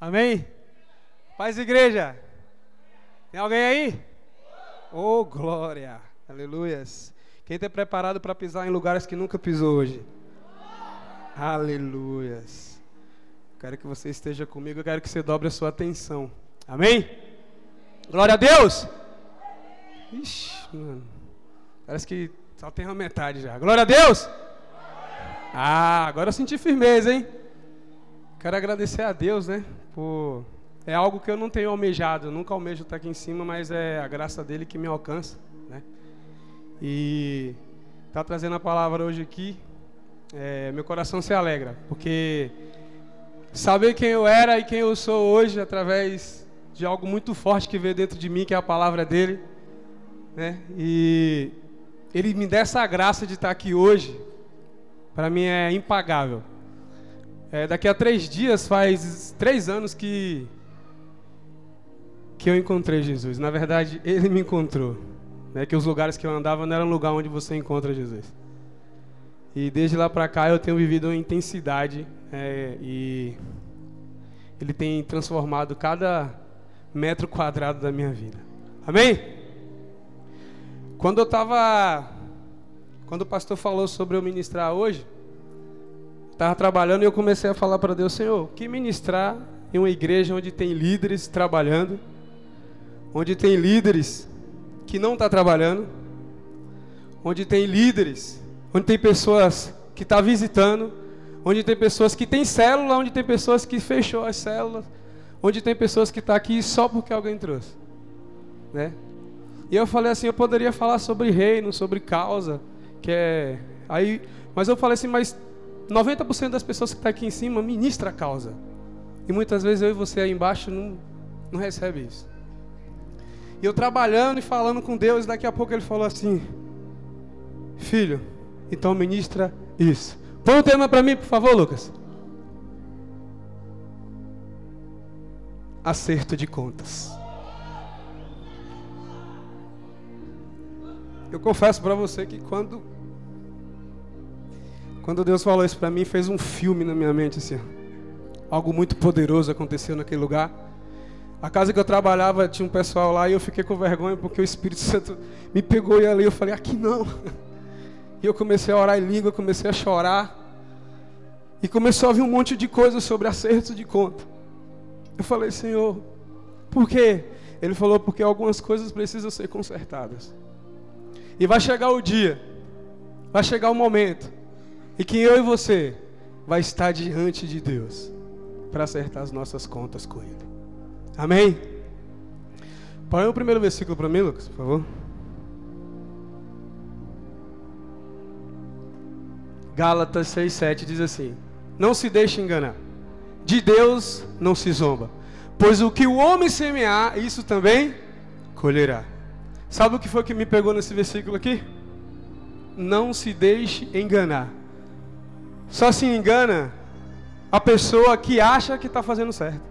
Amém? Paz, igreja. Tem alguém aí? Oh, glória. Aleluias. Quem está preparado para pisar em lugares que nunca pisou hoje? Aleluias. Quero que você esteja comigo, eu quero que você dobre a sua atenção. Amém? Glória a Deus. Ixi, mano. Parece que só tem uma metade já. Glória a Deus. Ah, agora eu senti firmeza, hein? Quero agradecer a Deus, né? Por... É algo que eu não tenho almejado, eu nunca almejo estar aqui em cima, mas é a graça dele que me alcança, né? E tá trazendo a palavra hoje aqui, é, meu coração se alegra, porque saber quem eu era e quem eu sou hoje através de algo muito forte que veio dentro de mim, que é a palavra dele, né? E ele me dá essa graça de estar aqui hoje, para mim é impagável. É, daqui a três dias faz três anos que que eu encontrei Jesus. Na verdade, Ele me encontrou. Né? Que os lugares que eu andava não eram lugar onde você encontra Jesus. E desde lá para cá eu tenho vivido uma intensidade é, e Ele tem transformado cada metro quadrado da minha vida. Amém? Quando eu estava, quando o pastor falou sobre eu ministrar hoje, estava trabalhando e eu comecei a falar para Deus, Senhor, que ministrar em uma igreja onde tem líderes trabalhando, onde tem líderes que não estão tá trabalhando, onde tem líderes, onde tem pessoas que estão tá visitando, onde tem pessoas que têm célula, onde tem pessoas que fechou as células, onde tem pessoas que estão tá aqui só porque alguém trouxe, né? E eu falei assim, eu poderia falar sobre reino, sobre causa, que é aí, mas eu falei assim, mas 90% das pessoas que estão tá aqui em cima ministra a causa. E muitas vezes eu e você aí embaixo não, não recebe isso. E eu trabalhando e falando com Deus, daqui a pouco ele falou assim: Filho, então ministra isso. Põe um tema para mim, por favor, Lucas. Acerto de contas. Eu confesso para você que quando quando Deus falou isso para mim, fez um filme na minha mente assim. Algo muito poderoso aconteceu naquele lugar. A casa que eu trabalhava tinha um pessoal lá e eu fiquei com vergonha porque o Espírito Santo me pegou e ali eu falei: "Aqui não". E eu comecei a orar em língua, comecei a chorar. E começou a vir um monte de coisas sobre acertos de conta. Eu falei: "Senhor, por quê?" Ele falou: "Porque algumas coisas precisam ser consertadas". E vai chegar o dia, vai chegar o momento e que eu e você vai estar diante de Deus para acertar as nossas contas com Ele. Amém? Põe o primeiro versículo para mim, Lucas, por favor. Gálatas 6,7 diz assim: Não se deixe enganar, de Deus não se zomba, pois o que o homem semear, isso também colherá. Sabe o que foi que me pegou nesse versículo aqui? Não se deixe enganar. Só se engana a pessoa que acha que está fazendo certo.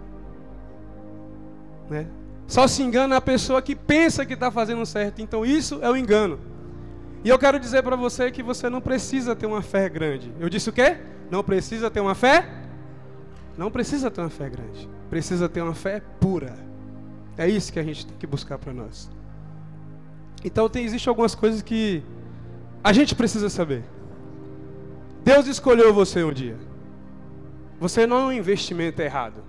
Né? Só se engana a pessoa que pensa que está fazendo certo. Então isso é o engano. E eu quero dizer para você que você não precisa ter uma fé grande. Eu disse o quê? Não precisa ter uma fé? Não precisa ter uma fé grande. Precisa ter uma fé pura. É isso que a gente tem que buscar para nós. Então tem, existe algumas coisas que a gente precisa saber. Deus escolheu você um dia. Você não é um investimento errado.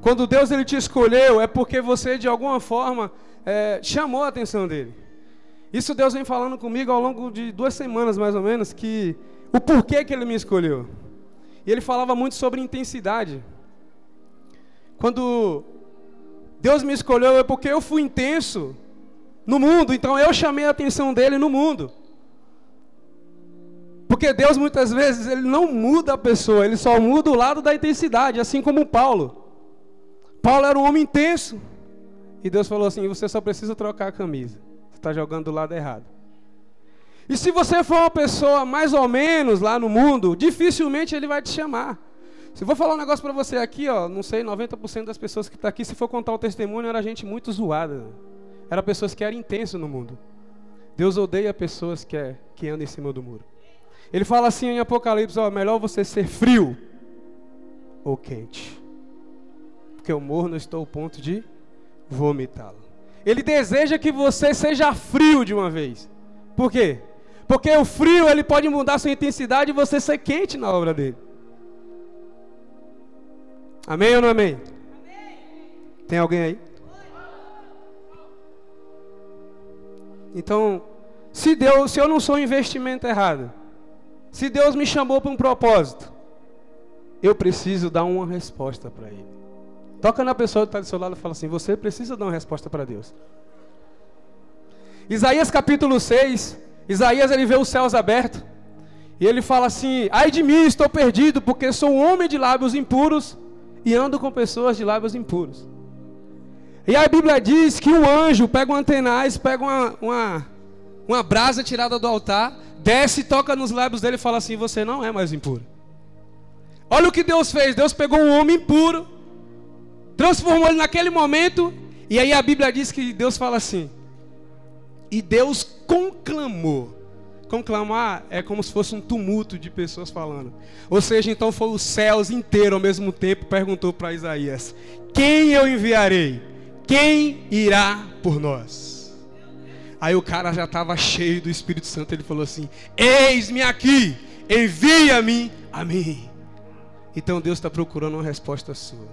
Quando Deus ele te escolheu, é porque você de alguma forma é, chamou a atenção dele. Isso Deus vem falando comigo ao longo de duas semanas mais ou menos, que o porquê que ele me escolheu. E ele falava muito sobre intensidade. Quando Deus me escolheu é porque eu fui intenso no mundo, então eu chamei a atenção dele no mundo. Porque Deus muitas vezes ele não muda a pessoa, ele só muda o lado da intensidade, assim como Paulo. Paulo era um homem intenso. E Deus falou assim: você só precisa trocar a camisa. Você está jogando do lado errado. E se você for uma pessoa mais ou menos lá no mundo, dificilmente ele vai te chamar. Se eu vou falar um negócio para você aqui, ó, não sei, 90% das pessoas que estão tá aqui, se for contar o testemunho, era gente muito zoada. Era pessoas que eram intensas no mundo. Deus odeia pessoas que, é, que andam em cima do muro. Ele fala assim em Apocalipse: ó, melhor você ser frio ou quente. porque eu morno estou ao ponto de vomitá-lo. Ele deseja que você seja frio de uma vez. Por quê? Porque o frio ele pode mudar sua intensidade e você ser quente na obra dele. Amém ou não amém? amém. Tem alguém aí? Então, se Deus, se eu não sou um investimento errado, se Deus me chamou para um propósito, eu preciso dar uma resposta para Ele. Toca na pessoa que está do seu lado e fala assim: Você precisa dar uma resposta para Deus. Isaías capítulo 6, Isaías ele vê os céus abertos. E ele fala assim: Ai de mim, estou perdido, porque sou um homem de lábios impuros e ando com pessoas de lábios impuros. E a Bíblia diz que um anjo pega um antenaz, pega uma, uma, uma brasa tirada do altar, desce, toca nos lábios dele e fala assim: Você não é mais impuro. Olha o que Deus fez: Deus pegou um homem impuro, transformou ele naquele momento, e aí a Bíblia diz que Deus fala assim: E Deus conclamou. Conclamar é como se fosse um tumulto de pessoas falando. Ou seja, então foi os céus inteiro ao mesmo tempo perguntou para Isaías: Quem eu enviarei? Quem irá por nós? Aí o cara já estava cheio do Espírito Santo. Ele falou assim: Eis-me aqui, envia-me a mim. Então Deus está procurando uma resposta sua.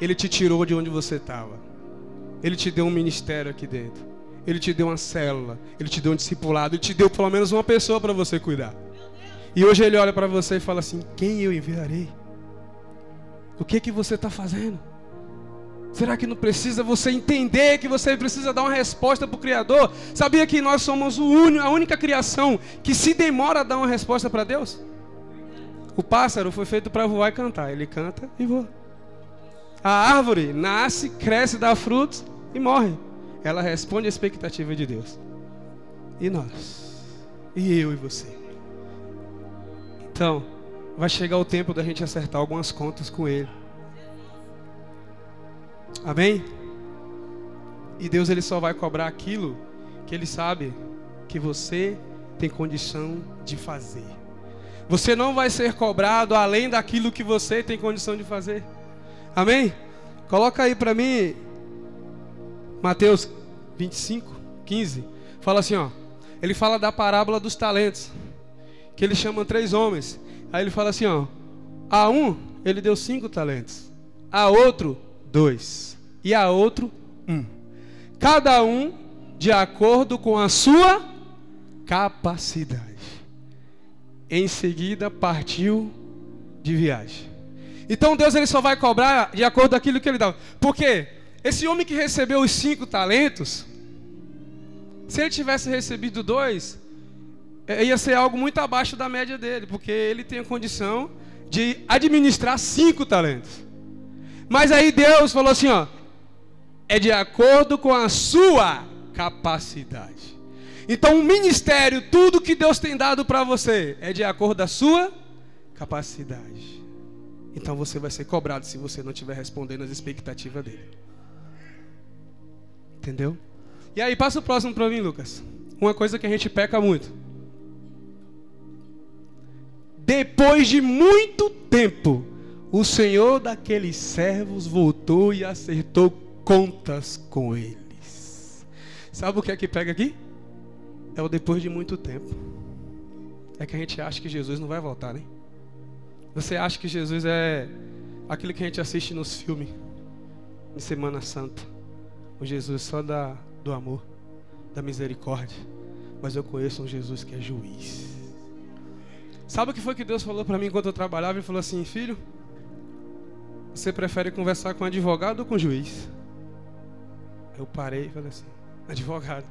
Ele te tirou de onde você estava. Ele te deu um ministério aqui dentro. Ele te deu uma célula. Ele te deu um discipulado. Ele te deu pelo menos uma pessoa para você cuidar. E hoje ele olha para você e fala assim: Quem eu enviarei? O que que você está fazendo? Será que não precisa você entender que você precisa dar uma resposta para o Criador? Sabia que nós somos a única criação que se demora a dar uma resposta para Deus? O pássaro foi feito para voar e cantar. Ele canta e voa. A árvore nasce, cresce, dá frutos e morre. Ela responde à expectativa de Deus. E nós? E eu e você? Então, vai chegar o tempo da gente acertar algumas contas com Ele. Amém? E Deus ele só vai cobrar aquilo que ele sabe que você tem condição de fazer. Você não vai ser cobrado além daquilo que você tem condição de fazer. Amém? Coloca aí para mim Mateus 25, 15. Fala assim, ó. Ele fala da parábola dos talentos. Que ele chama três homens. Aí ele fala assim, ó. A um, ele deu cinco talentos. A outro, dois. E a outro, um. Cada um de acordo com a sua capacidade. Em seguida, partiu de viagem. Então Deus ele só vai cobrar de acordo com aquilo que ele dá. Porque esse homem que recebeu os cinco talentos, se ele tivesse recebido dois, é, ia ser algo muito abaixo da média dele, porque ele tem a condição de administrar cinco talentos. Mas aí Deus falou assim, ó, é de acordo com a sua capacidade. Então, o ministério, tudo que Deus tem dado para você, é de acordo com a sua capacidade. Então, você vai ser cobrado se você não estiver respondendo às expectativas dele. Entendeu? E aí, passa o próximo para mim, Lucas. Uma coisa que a gente peca muito. Depois de muito tempo, o Senhor daqueles servos voltou e acertou contas com eles. Sabe o que é que pega aqui? É o depois de muito tempo. É que a gente acha que Jesus não vai voltar, né? Você acha que Jesus é aquilo que a gente assiste nos filmes em Semana Santa? O Jesus só da, do amor, da misericórdia. Mas eu conheço um Jesus que é juiz. Sabe o que foi que Deus falou para mim enquanto eu trabalhava? Ele falou assim: Filho, você prefere conversar com advogado ou com juiz? Eu parei e falei assim: advogado.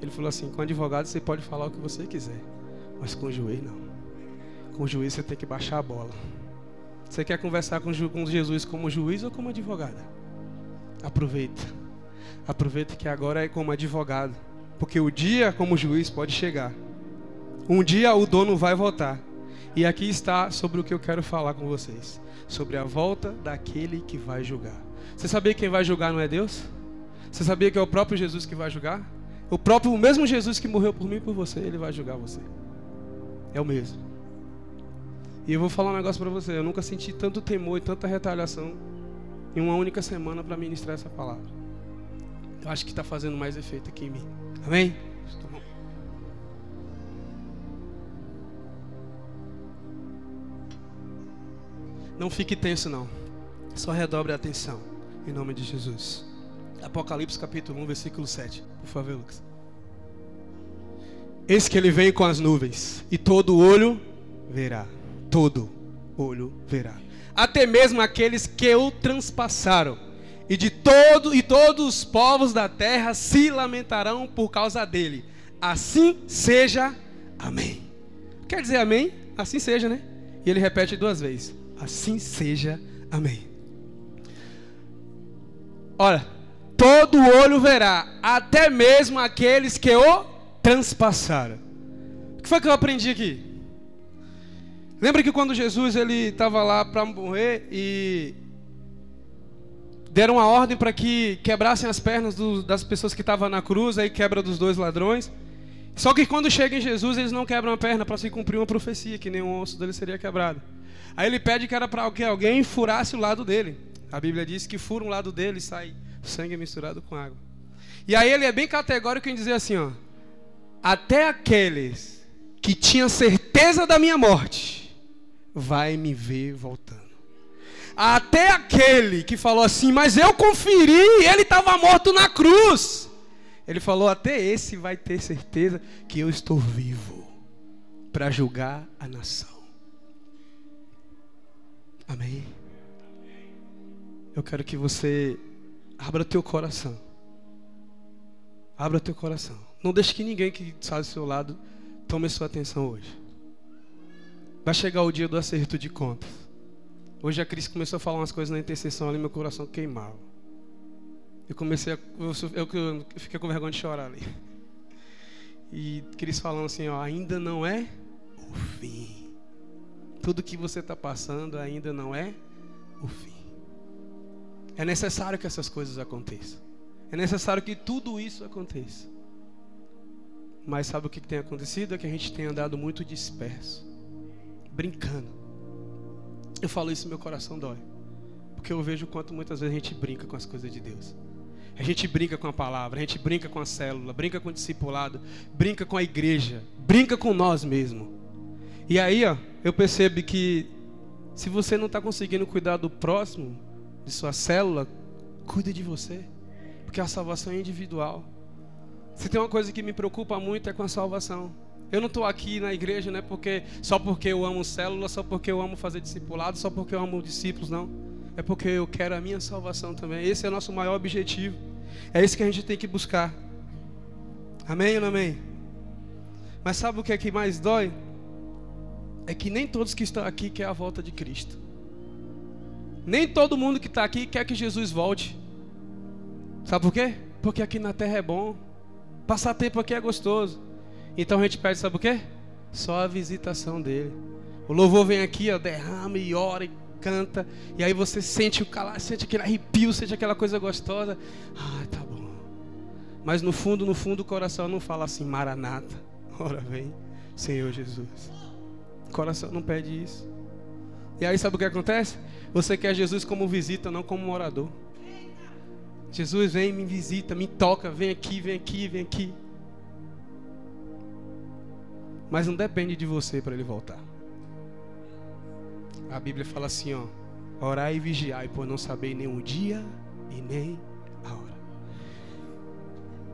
Ele falou assim: com advogado você pode falar o que você quiser, mas com juiz não. Com juiz você tem que baixar a bola. Você quer conversar com, com Jesus como juiz ou como advogado? Aproveita. Aproveita que agora é como advogado. Porque o dia como juiz pode chegar. Um dia o dono vai voltar. E aqui está sobre o que eu quero falar com vocês: sobre a volta daquele que vai julgar. Você sabia que quem vai julgar não é Deus? Você sabia que é o próprio Jesus que vai julgar? O próprio, o mesmo Jesus que morreu por mim e por você, ele vai julgar você. É o mesmo. E eu vou falar um negócio para você. Eu nunca senti tanto temor e tanta retaliação em uma única semana para ministrar essa palavra. Eu acho que está fazendo mais efeito aqui em mim. Amém? Não fique tenso, não. Só redobre a atenção. Em nome de Jesus. Apocalipse capítulo 1, versículo 7. Por favor, Lucas. Eis que ele vem com as nuvens, e todo olho verá. Todo olho verá. Até mesmo aqueles que o transpassaram. E de todo e todos os povos da terra se lamentarão por causa dele. Assim seja. Amém. Quer dizer amém? Assim seja, né? E ele repete duas vezes. Assim seja. Amém. Olha, todo olho verá, até mesmo aqueles que o transpassaram. O que foi que eu aprendi aqui? Lembra que quando Jesus ele estava lá para morrer e deram a ordem para que quebrassem as pernas do, das pessoas que estavam na cruz, aí quebra dos dois ladrões. Só que quando chega em Jesus, eles não quebram a perna para se cumprir uma profecia, que nenhum osso dele seria quebrado. Aí ele pede que era para que alguém furasse o lado dele. A Bíblia diz que fura um lado dele e sai sangue misturado com água. E aí ele é bem categórico em dizer assim, ó: Até aqueles que tinham certeza da minha morte vai me ver voltando. Até aquele que falou assim, mas eu conferi, ele estava morto na cruz. Ele falou: até esse vai ter certeza que eu estou vivo para julgar a nação. Amém? Eu quero que você abra teu coração. Abra teu coração. Não deixe que ninguém que está do seu lado tome sua atenção hoje. Vai chegar o dia do acerto de contas. Hoje a Cris começou a falar umas coisas na intercessão ali, meu coração queimava. Eu comecei a. Eu, eu, eu fiquei com vergonha de chorar ali. E Cris falando assim: ó, ainda não é o fim. Tudo que você está passando ainda não é o fim. É necessário que essas coisas aconteçam. É necessário que tudo isso aconteça. Mas sabe o que tem acontecido? É que a gente tem andado muito disperso, brincando. Eu falo isso, meu coração dói. Porque eu vejo o quanto muitas vezes a gente brinca com as coisas de Deus. A gente brinca com a palavra, a gente brinca com a célula, brinca com o discipulado, brinca com a igreja, brinca com nós mesmos. E aí, ó, eu percebo que se você não está conseguindo cuidar do próximo, de sua célula, cuide de você, porque a salvação é individual. Se tem uma coisa que me preocupa muito é com a salvação. Eu não estou aqui na igreja, né, porque só porque eu amo célula, só porque eu amo fazer discipulado, só porque eu amo discípulos, não. É porque eu quero a minha salvação também. Esse é o nosso maior objetivo. É isso que a gente tem que buscar. Amém ou não amém? Mas sabe o que é que mais dói? É que nem todos que estão aqui querem a volta de Cristo. Nem todo mundo que está aqui quer que Jesus volte. Sabe por quê? Porque aqui na terra é bom. Passar tempo aqui é gostoso. Então a gente pede, sabe o quê? Só a visitação dele. O louvor vem aqui, ó, derrama e ora e canta. E aí você sente o calar, sente aquele arrepio, sente aquela coisa gostosa. Ah, tá bom. Mas no fundo, no fundo, o coração não fala assim, Maranata. Ora vem, Senhor Jesus. Coração não pede isso. E aí sabe o que acontece? Você quer Jesus como visita, não como morador. Jesus vem, me visita, me toca, vem aqui, vem aqui, vem aqui. Mas não depende de você para ele voltar. A Bíblia fala assim, ó: Orai e vigiai, por não saber nem o dia e nem a hora.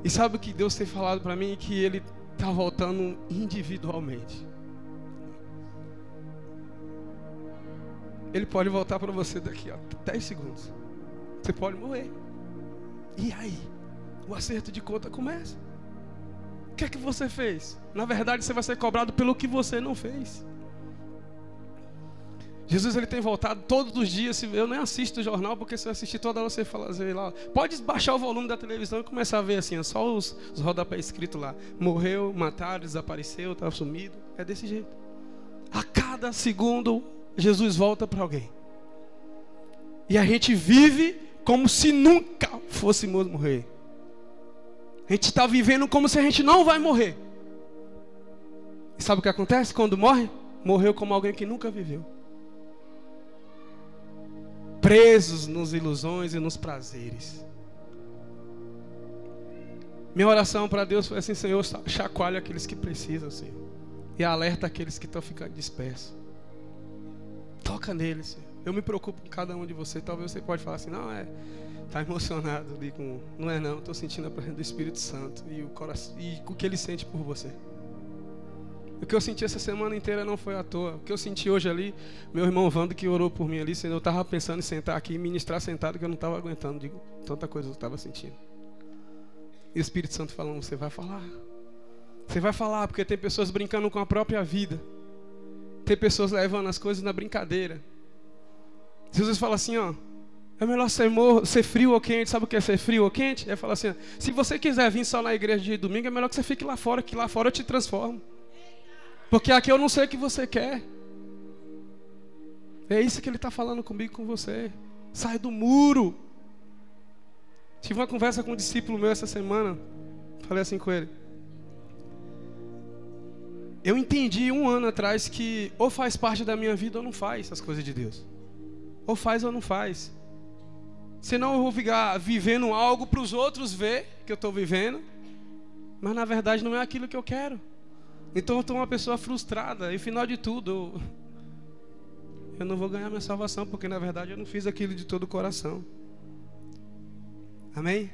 E sabe o que Deus tem falado para mim? Que Ele está voltando individualmente. Ele pode voltar para você daqui a 10 segundos. Você pode morrer. E aí? O acerto de conta começa. O que é que você fez? Na verdade, você vai ser cobrado pelo que você não fez. Jesus ele tem voltado todos os dias. Eu nem assisto o jornal, porque se eu assistir toda hora você fala assim, lá. Pode baixar o volume da televisão e começar a ver assim, só os, os rodapés escritos lá. Morreu, mataram, desapareceu, estava sumido. É desse jeito. A cada segundo Jesus volta para alguém. E a gente vive como se nunca fôssemos morrer. A gente está vivendo como se a gente não vai morrer. E sabe o que acontece quando morre? Morreu como alguém que nunca viveu. presos nos ilusões e nos prazeres. Minha oração para Deus foi assim, Senhor, chacoalha aqueles que precisam, Senhor. E alerta aqueles que estão ficando dispersos. Toca neles. Eu me preocupo com cada um de vocês. Talvez você pode falar assim, não, é, tá emocionado ali com. Não é não, estou sentindo a presença do Espírito Santo e o coração e o que ele sente por você. O que eu senti essa semana inteira não foi à toa. O que eu senti hoje ali, meu irmão Vando que orou por mim ali, eu estava pensando em sentar aqui e ministrar sentado que eu não estava aguentando de tanta coisa que eu estava sentindo. E o Espírito Santo falando: Você vai falar. Você vai falar, porque tem pessoas brincando com a própria vida. Tem pessoas levando as coisas na brincadeira. Jesus fala assim: Ó, é melhor ser, morro, ser frio ou quente. Sabe o que é ser frio ou quente? Ele fala assim: Se você quiser vir só na igreja de domingo, é melhor que você fique lá fora, que lá fora eu te transformo. Porque aqui eu não sei o que você quer. É isso que ele está falando comigo com você. Sai do muro. Tive uma conversa com um discípulo meu essa semana. Falei assim com ele. Eu entendi um ano atrás que ou faz parte da minha vida ou não faz as coisas de Deus. Ou faz ou não faz. Senão eu vou ficar vivendo algo para os outros ver que eu estou vivendo. Mas na verdade não é aquilo que eu quero. Então eu estou uma pessoa frustrada. E final de tudo, eu, não vou ganhar minha salvação, porque na verdade eu não fiz aquilo de todo o coração. Amém?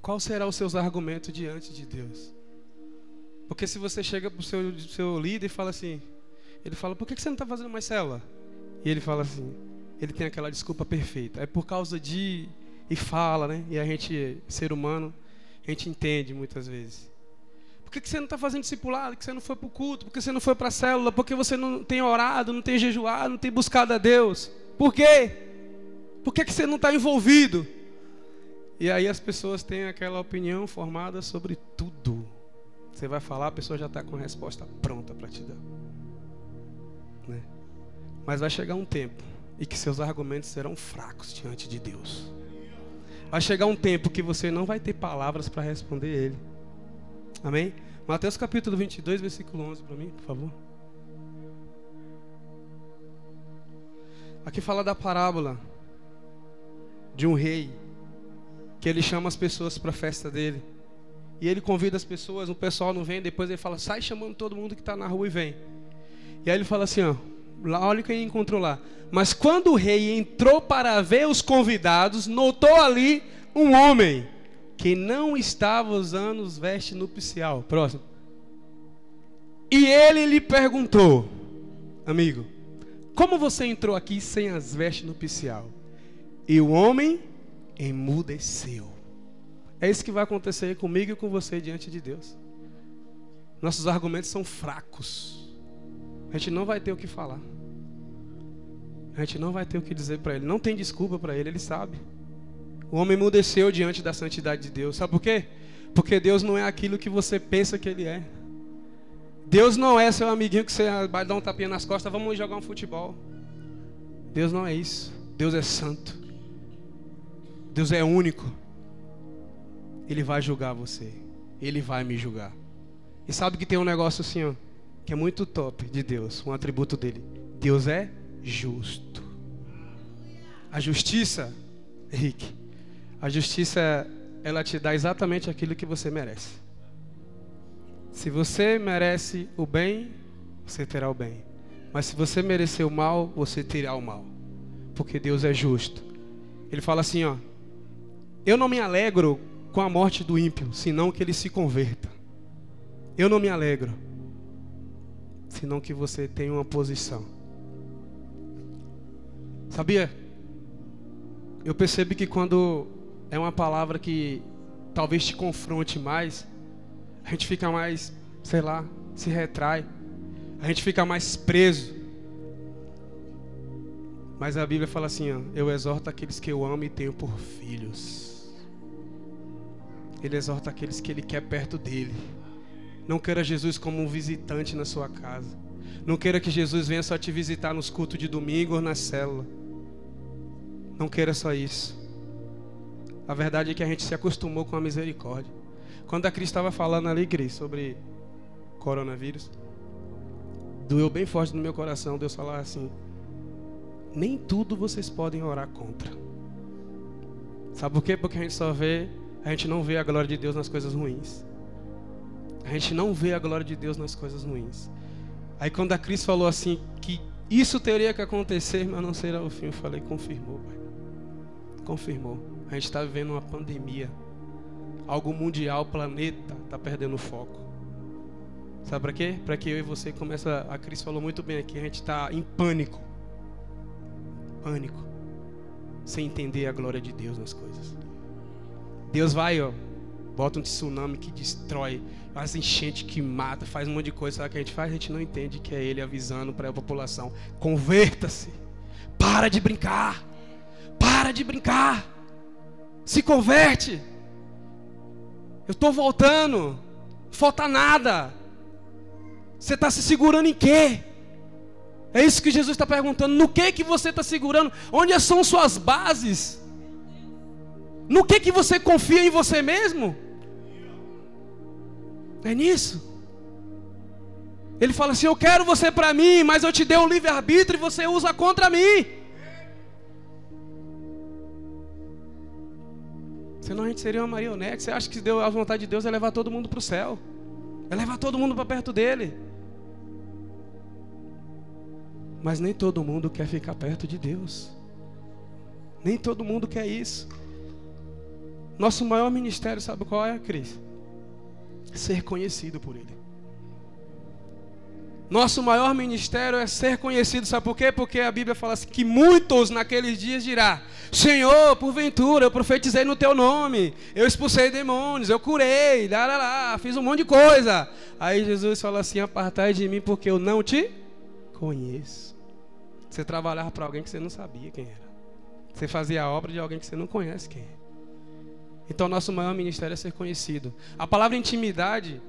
Qual será os seus argumentos diante de Deus? Porque se você chega para o seu, seu líder e fala assim, ele fala, por que você não está fazendo mais célula? E ele fala assim, ele tem aquela desculpa perfeita. É por causa de. E fala, né? E a gente, ser humano, a gente entende muitas vezes. Por que você não está fazendo discipulado? Por que você não foi para o culto? Por que você não foi para a célula? Por que você não tem orado, não tem jejuado, não tem buscado a Deus? Por quê? Por que você não está envolvido? E aí as pessoas têm aquela opinião formada sobre tudo. Você vai falar, a pessoa já está com a resposta pronta para te dar. Né? Mas vai chegar um tempo em que seus argumentos serão fracos diante de Deus. Vai chegar um tempo que você não vai ter palavras para responder ele. Amém? Mateus capítulo 22, versículo 11 para mim, por favor. Aqui fala da parábola de um rei que ele chama as pessoas para a festa dele. E ele convida as pessoas, o pessoal não vem, depois ele fala, sai chamando todo mundo que está na rua e vem. E aí ele fala assim, ó, olha quem encontrou lá. Mas quando o rei entrou para ver os convidados, notou ali um homem que não estava usando os vestes nupcial. Próximo. E ele lhe perguntou, amigo, como você entrou aqui sem as vestes nupcial? E o homem emudeceu. É isso que vai acontecer comigo e com você diante de Deus. Nossos argumentos são fracos. A gente não vai ter o que falar. A gente não vai ter o que dizer para ele. Não tem desculpa para ele, ele sabe. O homem emudeceu diante da santidade de Deus. Sabe por quê? Porque Deus não é aquilo que você pensa que ele é. Deus não é seu amiguinho que você vai dar um tapinha nas costas, vamos jogar um futebol. Deus não é isso. Deus é santo. Deus é único. Ele vai julgar você. Ele vai me julgar. E sabe que tem um negócio assim, ó, que é muito top de Deus, um atributo dele. Deus é justo. A justiça, Henrique, a justiça ela te dá exatamente aquilo que você merece. Se você merece o bem, você terá o bem. Mas se você merecer o mal, você terá o mal. Porque Deus é justo. Ele fala assim, ó: eu não me alegro com a morte do ímpio, senão que ele se converta. Eu não me alegro, senão que você tenha uma posição. Sabia? Eu percebo que quando é uma palavra que talvez te confronte mais, a gente fica mais, sei lá, se retrai, a gente fica mais preso. Mas a Bíblia fala assim: ó, eu exorto aqueles que eu amo e tenho por filhos. Ele exorta aqueles que ele quer perto dele. Não queira Jesus como um visitante na sua casa. Não queira que Jesus venha só te visitar nos cultos de domingo ou na célula. Não queira só isso. A verdade é que a gente se acostumou com a misericórdia. Quando a Cris estava falando ali, Cris, sobre coronavírus, doeu bem forte no meu coração Deus falar assim: nem tudo vocês podem orar contra. Sabe por quê? Porque a gente só vê, a gente não vê a glória de Deus nas coisas ruins. A gente não vê a glória de Deus nas coisas ruins. Aí quando a Cris falou assim que isso teria que acontecer, mas não será o fim, eu falei, confirmou, pai. Confirmou. A gente está vivendo uma pandemia. Algo mundial, o planeta está perdendo foco. Sabe para quê? Para que eu e você começa. A Cris falou muito bem aqui. A gente está em pânico. Pânico. Sem entender a glória de Deus nas coisas. Deus vai, ó. Bota um tsunami que destrói, faz enchente que mata, faz um monte de coisa. Sabe o que a gente faz? A gente não entende que é Ele avisando para a população: converta-se, para de brincar, para de brincar, se converte. Eu estou voltando, falta nada. Você está se segurando em quê? É isso que Jesus está perguntando. No que que você está segurando? Onde são suas bases? No que que você confia em você mesmo? É nisso. Ele fala assim: Eu quero você para mim, mas eu te dei o livre-arbítrio e você usa contra mim. Senão a gente seria uma marionete. Você acha que deu a vontade de Deus é levar todo mundo para o céu? É levar todo mundo para perto dele. Mas nem todo mundo quer ficar perto de Deus. Nem todo mundo quer isso. Nosso maior ministério, sabe qual é, Cris? Ser conhecido por Ele. Nosso maior ministério é ser conhecido, sabe por quê? Porque a Bíblia fala assim, que muitos naqueles dias dirá: Senhor, porventura, eu profetizei no teu nome, eu expulsei demônios, eu curei, lá, lá, lá, fiz um monte de coisa. Aí Jesus fala assim: Apartai de mim, porque eu não te conheço. Você trabalhava para alguém que você não sabia quem era. Você fazia a obra de alguém que você não conhece quem é. Então, nosso maior ministério é ser conhecido. A palavra intimidade,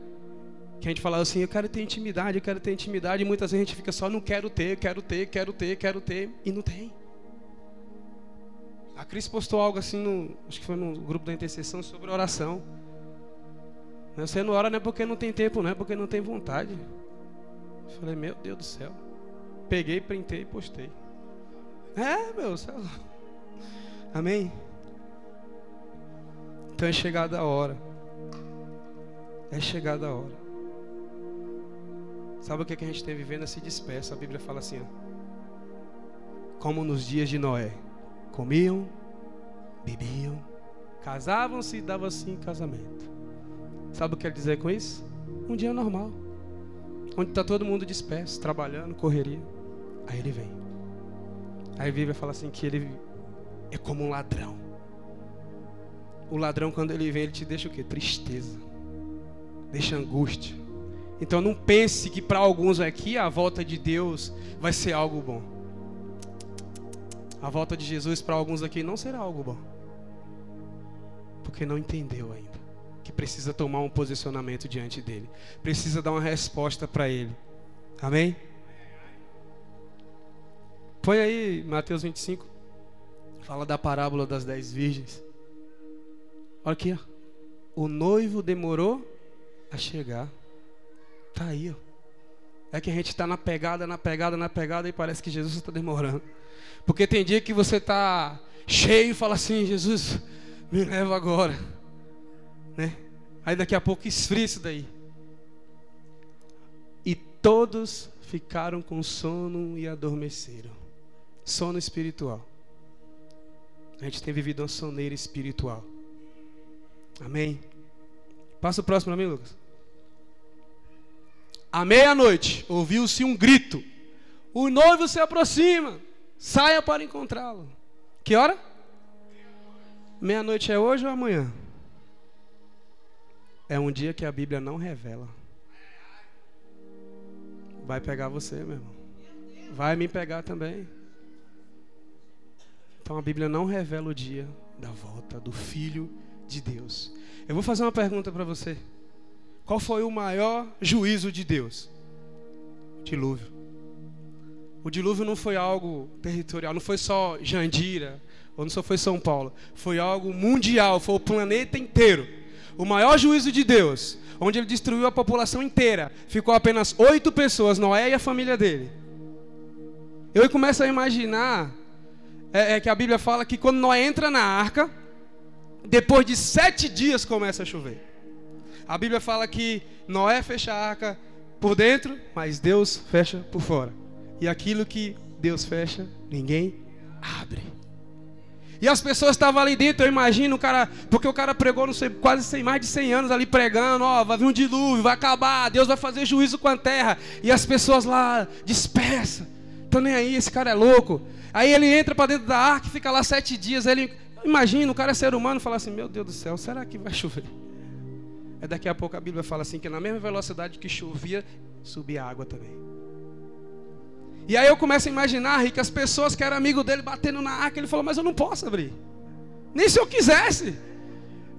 que a gente fala assim, eu quero ter intimidade, eu quero ter intimidade, e muitas vezes a gente fica só, não quero ter, quero ter, quero ter, quero ter, e não tem. A Cris postou algo assim, no, acho que foi no grupo da intercessão, sobre oração. Você não ora não é porque não tem tempo, não é porque não tem vontade. Eu falei, meu Deus do céu. Peguei, printei e postei. É, meu céu. Amém? Então é chegada a hora. É chegada a hora. Sabe o que, é que a gente tem vivendo? Se dispersa. A Bíblia fala assim: ó, como nos dias de Noé: comiam, bebiam, casavam-se e davam assim casamento. Sabe o que quer dizer com isso? Um dia normal. Onde está todo mundo disperso, trabalhando, correria. Aí ele vem. Aí a Bíblia fala assim que ele é como um ladrão. O ladrão, quando ele vem, ele te deixa o quê? Tristeza. Deixa angústia. Então não pense que para alguns aqui a volta de Deus vai ser algo bom. A volta de Jesus para alguns aqui não será algo bom. Porque não entendeu ainda. Que precisa tomar um posicionamento diante dele. Precisa dar uma resposta para ele. Amém? Põe aí Mateus 25. Fala da parábola das dez virgens. Olha aqui, ó. O noivo demorou a chegar. Tá aí, ó. É que a gente está na pegada, na pegada, na pegada e parece que Jesus está demorando. Porque tem dia que você está cheio e fala assim: Jesus, me leva agora. Né? Aí daqui a pouco esfria isso daí. E todos ficaram com sono e adormeceram. Sono espiritual. A gente tem vivido uma soneira espiritual. Amém? Passa o próximo para mim, Lucas. À meia-noite, ouviu-se um grito. O noivo se aproxima. Saia para encontrá-lo. Que hora? Meia-noite é hoje ou amanhã? É um dia que a Bíblia não revela. Vai pegar você, meu irmão. Vai me pegar também. Então a Bíblia não revela o dia da volta do Filho de Deus. Eu vou fazer uma pergunta para você. Qual foi o maior juízo de Deus? O dilúvio. O dilúvio não foi algo territorial, não foi só Jandira, ou não só foi São Paulo. Foi algo mundial, foi o planeta inteiro. O maior juízo de Deus, onde ele destruiu a população inteira. Ficou apenas oito pessoas, Noé e a família dele. Eu começo a imaginar é, é, que a Bíblia fala que quando Noé entra na arca, depois de sete dias começa a chover. A Bíblia fala que Noé fecha a arca por dentro, mas Deus fecha por fora. E aquilo que Deus fecha, ninguém abre. E as pessoas estavam ali dentro, eu imagino o cara, porque o cara pregou não sei, quase 100, mais de 100 anos ali pregando, ó, vai vir um dilúvio, vai acabar, Deus vai fazer juízo com a terra. E as pessoas lá dispersam. Estão nem aí, esse cara é louco. Aí ele entra para dentro da arca e fica lá sete dias. Ele imagina, o cara é ser humano e fala assim: Meu Deus do céu, será que vai chover? É daqui a pouco a Bíblia fala assim: que na mesma velocidade que chovia, subia água também. E aí eu começo a imaginar que as pessoas que eram amigo dele batendo na arca, ele falou: Mas eu não posso abrir. Nem se eu quisesse.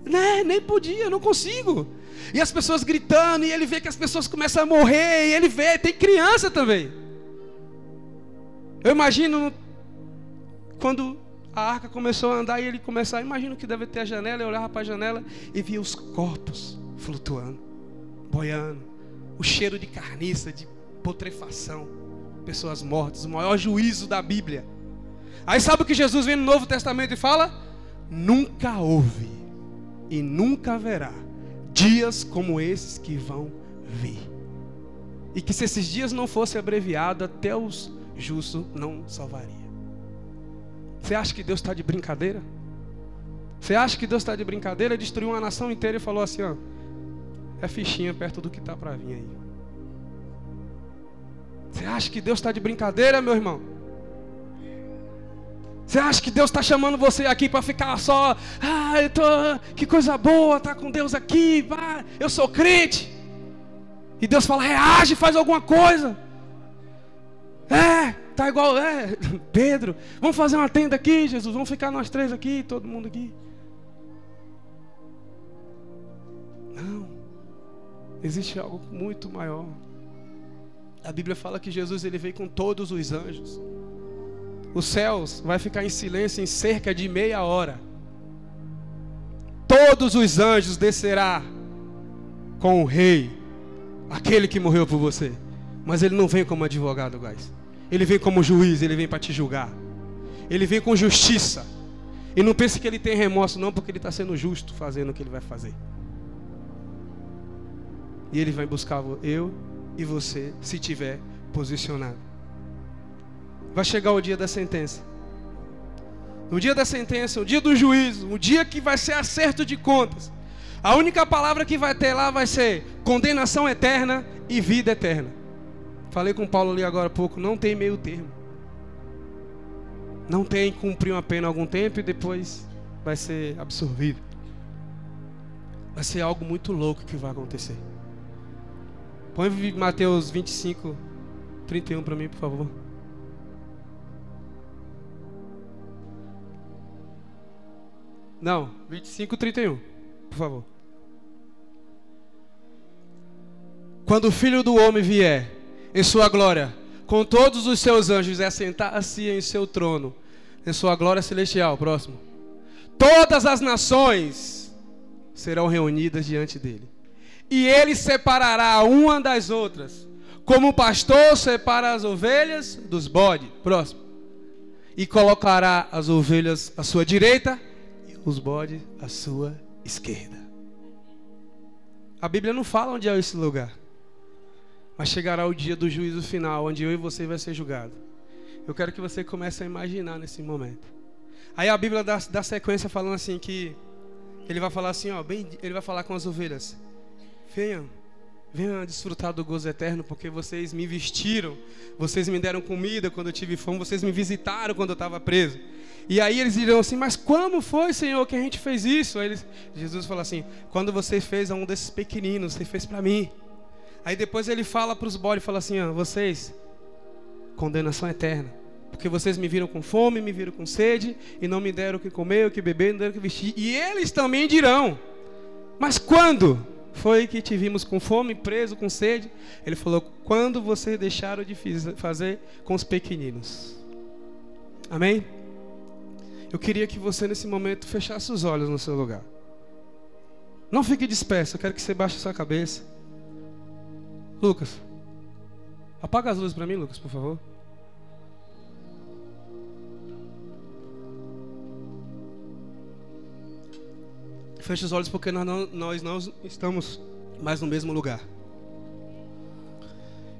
Né? Nem podia, não consigo. E as pessoas gritando, e ele vê que as pessoas começam a morrer, e ele vê, tem criança também. Eu imagino quando a arca começou a andar e ele começou, imagino que deve ter a janela, eu olhava para a janela e via os corpos flutuando, boiando, o cheiro de carniça, de putrefação, pessoas mortas, o maior juízo da Bíblia. Aí sabe o que Jesus vem no Novo Testamento e fala? Nunca houve e nunca haverá dias como esses que vão vir. E que se esses dias não fossem abreviados, até os justos não salvaria. Você acha que Deus está de brincadeira? Você acha que Deus está de brincadeira? Destruiu uma nação inteira e falou assim: ó, é fichinha perto do que está para vir aí. Você acha que Deus está de brincadeira, meu irmão? Você acha que Deus está chamando você aqui para ficar só, ah, eu tô, que coisa boa, tá com Deus aqui, pá, eu sou crente. E Deus fala, reage, faz alguma coisa. É, tá igual, é, Pedro, vamos fazer uma tenda aqui, Jesus, vamos ficar nós três aqui, todo mundo aqui. Não, existe algo muito maior. A Bíblia fala que Jesus ele veio com todos os anjos. Os céus vai ficar em silêncio em cerca de meia hora. Todos os anjos descerá com o rei, aquele que morreu por você. Mas ele não vem como advogado, guys. Ele vem como juiz, ele vem para te julgar. Ele vem com justiça. E não pense que ele tem remorso, não, porque ele está sendo justo fazendo o que ele vai fazer. E ele vai buscar eu e você, se tiver posicionado. Vai chegar o dia da sentença. No dia da sentença, o dia do juízo, o dia que vai ser acerto de contas. A única palavra que vai ter lá vai ser condenação eterna e vida eterna. Falei com Paulo ali agora há pouco, não tem meio termo. Não tem cumprir uma pena algum tempo e depois vai ser absorvido. Vai ser algo muito louco que vai acontecer. Põe Mateus 25, 31 para mim, por favor. Não, 25, 31, por favor. Quando o filho do homem vier em sua glória, com todos os seus anjos, e assentar-se em seu trono, em sua glória celestial. Próximo. Todas as nações serão reunidas diante dele. E ele separará uma das outras, como o pastor separa as ovelhas dos bodes. Próximo. E colocará as ovelhas à sua direita e os bodes à sua esquerda. A Bíblia não fala onde é esse lugar. Mas chegará o dia do juízo final, onde eu e você vai ser julgado. Eu quero que você comece a imaginar nesse momento. Aí a Bíblia dá, dá sequência falando assim que ele vai falar assim, ó, bem, ele vai falar com as ovelhas. Venham, venham desfrutar do gozo eterno, porque vocês me vestiram, vocês me deram comida quando eu tive fome, vocês me visitaram quando eu estava preso. E aí eles dirão assim, mas como foi, Senhor, que a gente fez isso? Aí eles, Jesus fala assim, quando você fez a um desses pequeninos, você fez para mim. Aí depois ele fala para os bodes, fala assim, ó, vocês, condenação eterna. Porque vocês me viram com fome, me viram com sede, e não me deram o que comer, o que beber, não deram o que vestir. E eles também dirão, mas quando foi que te vimos com fome, preso, com sede? Ele falou, quando vocês deixaram de fazer com os pequeninos. Amém? Eu queria que você nesse momento fechasse os olhos no seu lugar. Não fique disperso, eu quero que você baixe a sua cabeça. Lucas, apaga as luzes para mim, Lucas, por favor. Feche os olhos porque nós não, nós não estamos mais no mesmo lugar.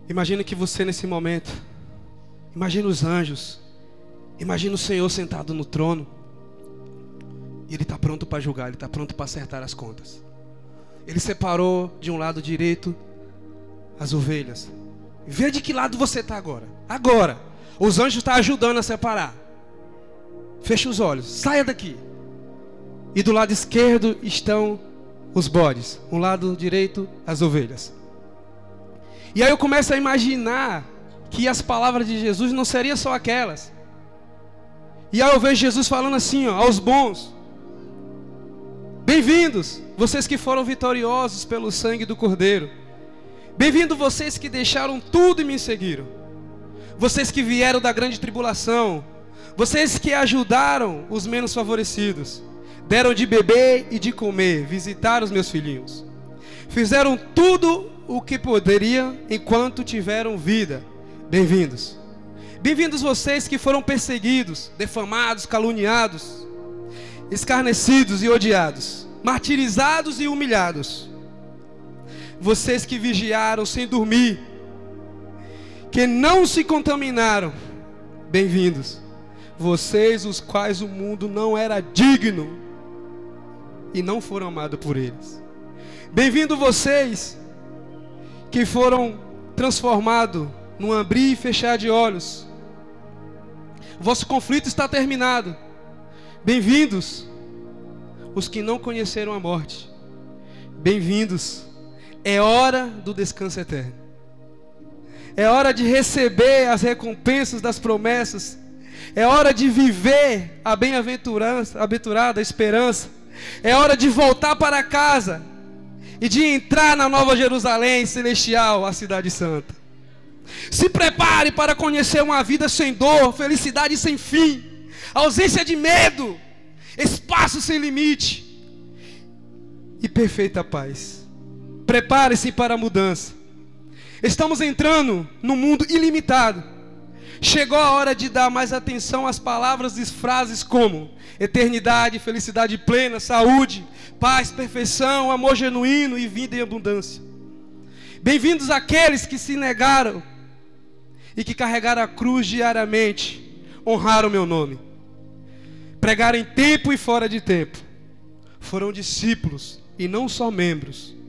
Imagina que você nesse momento, imagina os anjos, imagina o Senhor sentado no trono. E ele está pronto para julgar, ele está pronto para acertar as contas. Ele separou de um lado direito as ovelhas. Vê de que lado você está agora. Agora. Os anjos estão tá ajudando a separar. Feche os olhos. Saia daqui. E do lado esquerdo estão os bodes. Um lado direito, as ovelhas. E aí eu começo a imaginar que as palavras de Jesus não seriam só aquelas. E aí eu vejo Jesus falando assim, ó, aos bons. Bem-vindos, vocês que foram vitoriosos pelo sangue do Cordeiro. Bem-vindos vocês que deixaram tudo e me seguiram. Vocês que vieram da grande tribulação. Vocês que ajudaram os menos favorecidos. Deram de beber e de comer. Visitaram os meus filhinhos. Fizeram tudo o que poderiam enquanto tiveram vida. Bem-vindos. Bem-vindos vocês que foram perseguidos, defamados, caluniados, escarnecidos e odiados, martirizados e humilhados vocês que vigiaram sem dormir, que não se contaminaram, bem-vindos. Vocês, os quais o mundo não era digno e não foram amados por eles. Bem-vindo vocês que foram transformados num abrir e fechar de olhos. Vosso conflito está terminado. Bem-vindos os que não conheceram a morte. Bem-vindos é hora do descanso eterno. É hora de receber as recompensas das promessas. É hora de viver a bem-aventurança, a esperança. É hora de voltar para casa e de entrar na nova Jerusalém celestial, a cidade santa. Se prepare para conhecer uma vida sem dor, felicidade sem fim, ausência de medo, espaço sem limite e perfeita paz. Prepare-se para a mudança. Estamos entrando num mundo ilimitado. Chegou a hora de dar mais atenção às palavras e frases como eternidade, felicidade plena, saúde, paz, perfeição, amor genuíno e vida em abundância. Bem-vindos aqueles que se negaram e que carregaram a cruz diariamente, honraram meu nome, pregaram em tempo e fora de tempo, foram discípulos e não só membros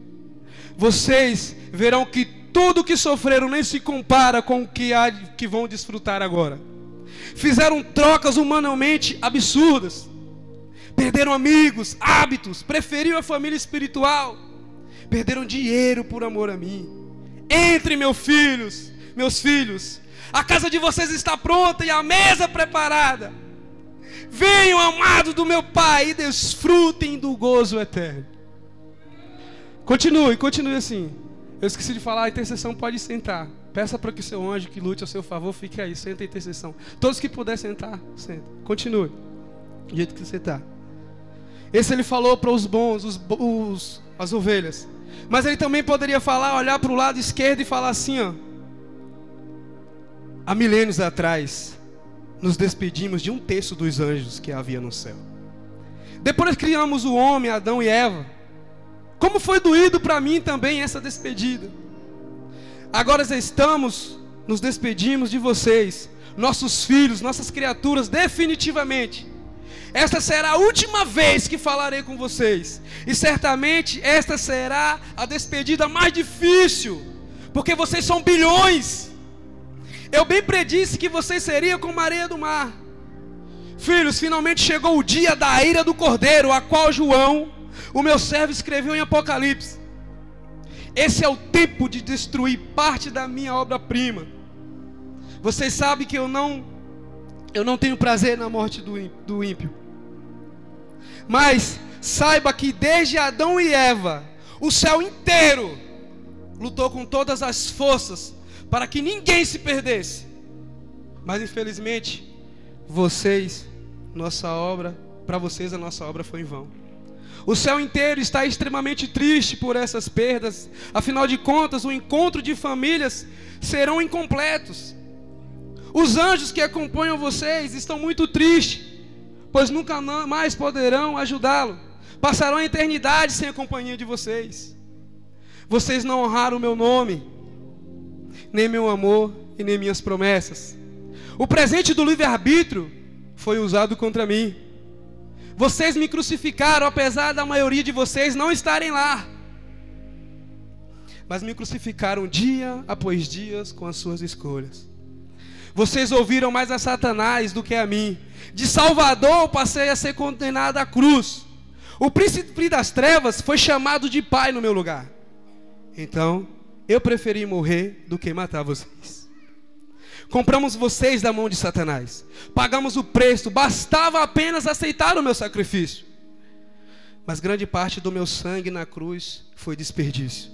vocês verão que tudo que sofreram nem se compara com o que, há, que vão desfrutar agora. Fizeram trocas humanamente absurdas. Perderam amigos, hábitos, preferiram a família espiritual. Perderam dinheiro por amor a mim. Entre, meus filhos, meus filhos. A casa de vocês está pronta e a mesa preparada. Venham, amados do meu Pai, e desfrutem do gozo eterno. Continue, continue assim. Eu esqueci de falar, a intercessão pode sentar. Peça para que o seu anjo que lute a seu favor fique aí, senta a intercessão. Todos que puder sentar, senta. Continue. Do jeito que você está. Esse ele falou para os bons, os, os, as ovelhas. Mas ele também poderia falar, olhar para o lado esquerdo e falar assim, ó. Há milênios atrás, nos despedimos de um terço dos anjos que havia no céu. Depois criamos o homem, Adão e Eva. Como foi doído para mim também essa despedida. Agora estamos, nos despedimos de vocês, nossos filhos, nossas criaturas, definitivamente. Esta será a última vez que falarei com vocês. E certamente esta será a despedida mais difícil, porque vocês são bilhões. Eu bem predisse que vocês seriam como a areia do mar. Filhos, finalmente chegou o dia da ira do cordeiro, a qual João o meu servo escreveu em Apocalipse. Esse é o tempo de destruir parte da minha obra-prima. Vocês sabem que eu não eu não tenho prazer na morte do ímpio. Mas saiba que desde Adão e Eva, o céu inteiro lutou com todas as forças para que ninguém se perdesse. Mas infelizmente, vocês, nossa obra, para vocês a nossa obra foi em vão. O céu inteiro está extremamente triste por essas perdas. Afinal de contas, o encontro de famílias serão incompletos. Os anjos que acompanham vocês estão muito tristes, pois nunca mais poderão ajudá-lo. passarão a eternidade sem a companhia de vocês. Vocês não honraram o meu nome, nem meu amor e nem minhas promessas. O presente do livre-arbítrio foi usado contra mim. Vocês me crucificaram, apesar da maioria de vocês não estarem lá. Mas me crucificaram dia após dia com as suas escolhas. Vocês ouviram mais a Satanás do que a mim. De Salvador passei a ser condenado à cruz. O príncipe das trevas foi chamado de pai no meu lugar. Então, eu preferi morrer do que matar vocês. Compramos vocês da mão de Satanás. Pagamos o preço, bastava apenas aceitar o meu sacrifício. Mas grande parte do meu sangue na cruz foi desperdício.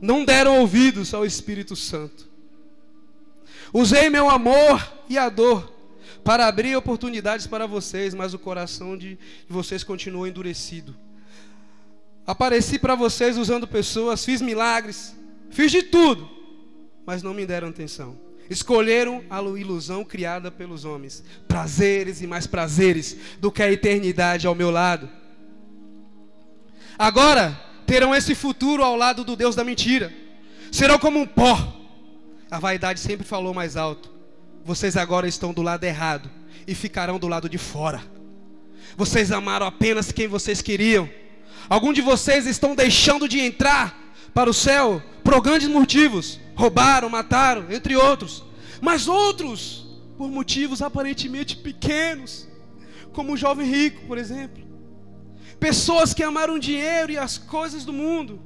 Não deram ouvidos ao Espírito Santo. Usei meu amor e a dor para abrir oportunidades para vocês, mas o coração de vocês continuou endurecido. Apareci para vocês usando pessoas, fiz milagres, fiz de tudo, mas não me deram atenção. Escolheram a ilusão criada pelos homens, prazeres e mais prazeres do que a eternidade ao meu lado. Agora terão esse futuro ao lado do Deus da mentira. Serão como um pó a vaidade sempre falou mais alto. Vocês agora estão do lado errado e ficarão do lado de fora. Vocês amaram apenas quem vocês queriam. Alguns de vocês estão deixando de entrar para o céu por grandes motivos. Roubaram, mataram, entre outros. Mas outros, por motivos aparentemente pequenos, como o jovem rico, por exemplo. Pessoas que amaram o dinheiro e as coisas do mundo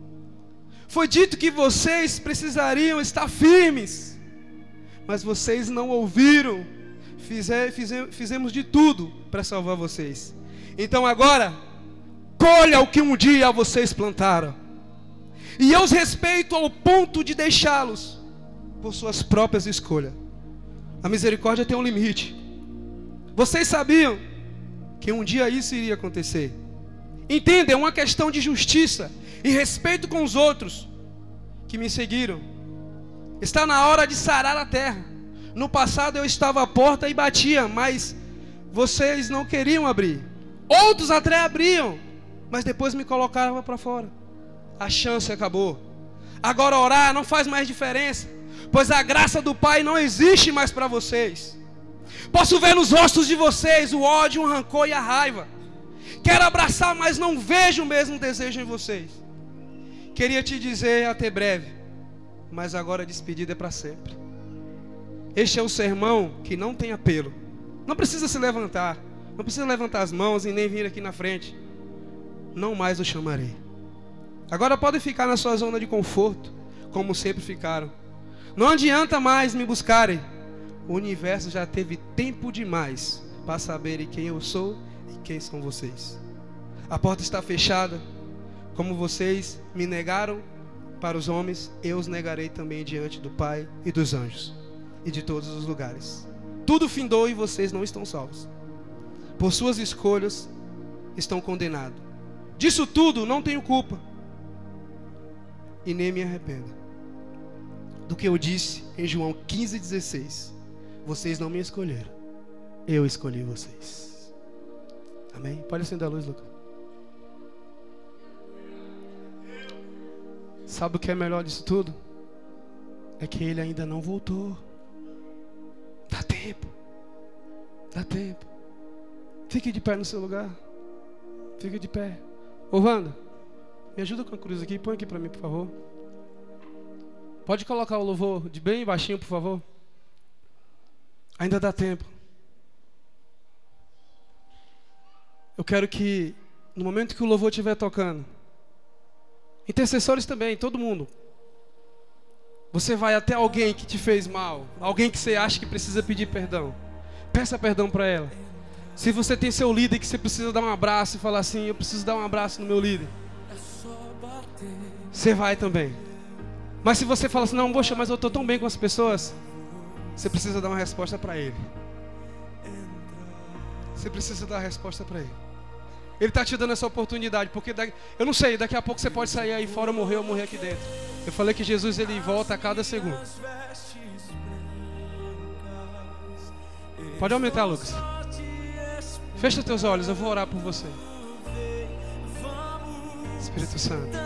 foi dito que vocês precisariam estar firmes, mas vocês não ouviram. Fize, fize, fizemos de tudo para salvar vocês. Então agora, colha o que um dia vocês plantaram. E eu os respeito ao ponto de deixá-los por suas próprias escolhas. A misericórdia tem um limite. Vocês sabiam que um dia isso iria acontecer. Entenda, é uma questão de justiça e respeito com os outros que me seguiram. Está na hora de sarar a terra. No passado eu estava à porta e batia, mas vocês não queriam abrir. Outros até abriam, mas depois me colocavam para fora. A chance acabou. Agora orar não faz mais diferença, pois a graça do Pai não existe mais para vocês. Posso ver nos rostos de vocês o ódio, o rancor e a raiva. Quero abraçar, mas não vejo o mesmo desejo em vocês. Queria te dizer até breve, mas agora a despedida é para sempre. Este é o sermão que não tem apelo. Não precisa se levantar, não precisa levantar as mãos e nem vir aqui na frente. Não mais o chamarei. Agora podem ficar na sua zona de conforto, como sempre ficaram. Não adianta mais me buscarem. O universo já teve tempo demais para saberem quem eu sou e quem são vocês. A porta está fechada. Como vocês me negaram para os homens, eu os negarei também diante do Pai e dos anjos e de todos os lugares. Tudo findou e vocês não estão salvos. Por suas escolhas estão condenados. Disso tudo não tenho culpa. E nem me arrependo. Do que eu disse em João 15,16. Vocês não me escolheram. Eu escolhi vocês. Amém? Pode acender a luz, Lucas. Sabe o que é melhor disso tudo? É que ele ainda não voltou. Dá tempo. Dá tempo. Fique de pé no seu lugar. Fique de pé. Ô Wanda, me ajuda com a cruz aqui. Põe aqui para mim, por favor. Pode colocar o louvor de bem baixinho, por favor. Ainda dá tempo. Eu quero que, no momento que o louvor estiver tocando, Intercessores também, todo mundo. Você vai até alguém que te fez mal, alguém que você acha que precisa pedir perdão. Peça perdão para ela. Se você tem seu líder que você precisa dar um abraço e falar assim, eu preciso dar um abraço no meu líder. Você vai também. Mas se você fala assim, não, poxa, mas eu estou tão bem com as pessoas, você precisa dar uma resposta para ele. Você precisa dar a resposta para ele. Ele está te dando essa oportunidade, porque daqui, eu não sei, daqui a pouco você pode sair aí fora, morrer ou morrer aqui dentro. Eu falei que Jesus ele volta a cada segundo. Pode aumentar, Lucas. Fecha teus olhos, eu vou orar por você. Espírito Santo.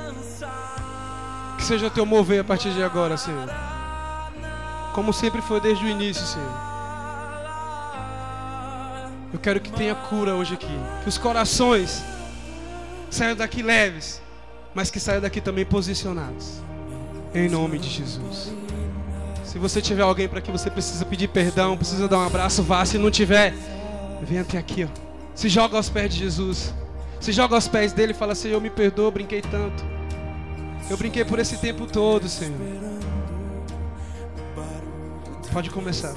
Que seja o teu mover a partir de agora, Senhor. Como sempre foi desde o início, Senhor. Eu quero que tenha cura hoje aqui. Que os corações saiam daqui leves, mas que saiam daqui também posicionados. Em nome de Jesus. Se você tiver alguém para que você precisa pedir perdão, precisa dar um abraço, vá. Se não tiver, vem até aqui, ó. Se joga aos pés de Jesus. Se joga aos pés dele e fala: Senhor, me perdoa, brinquei tanto. Eu brinquei por esse tempo todo, Senhor. Pode começar.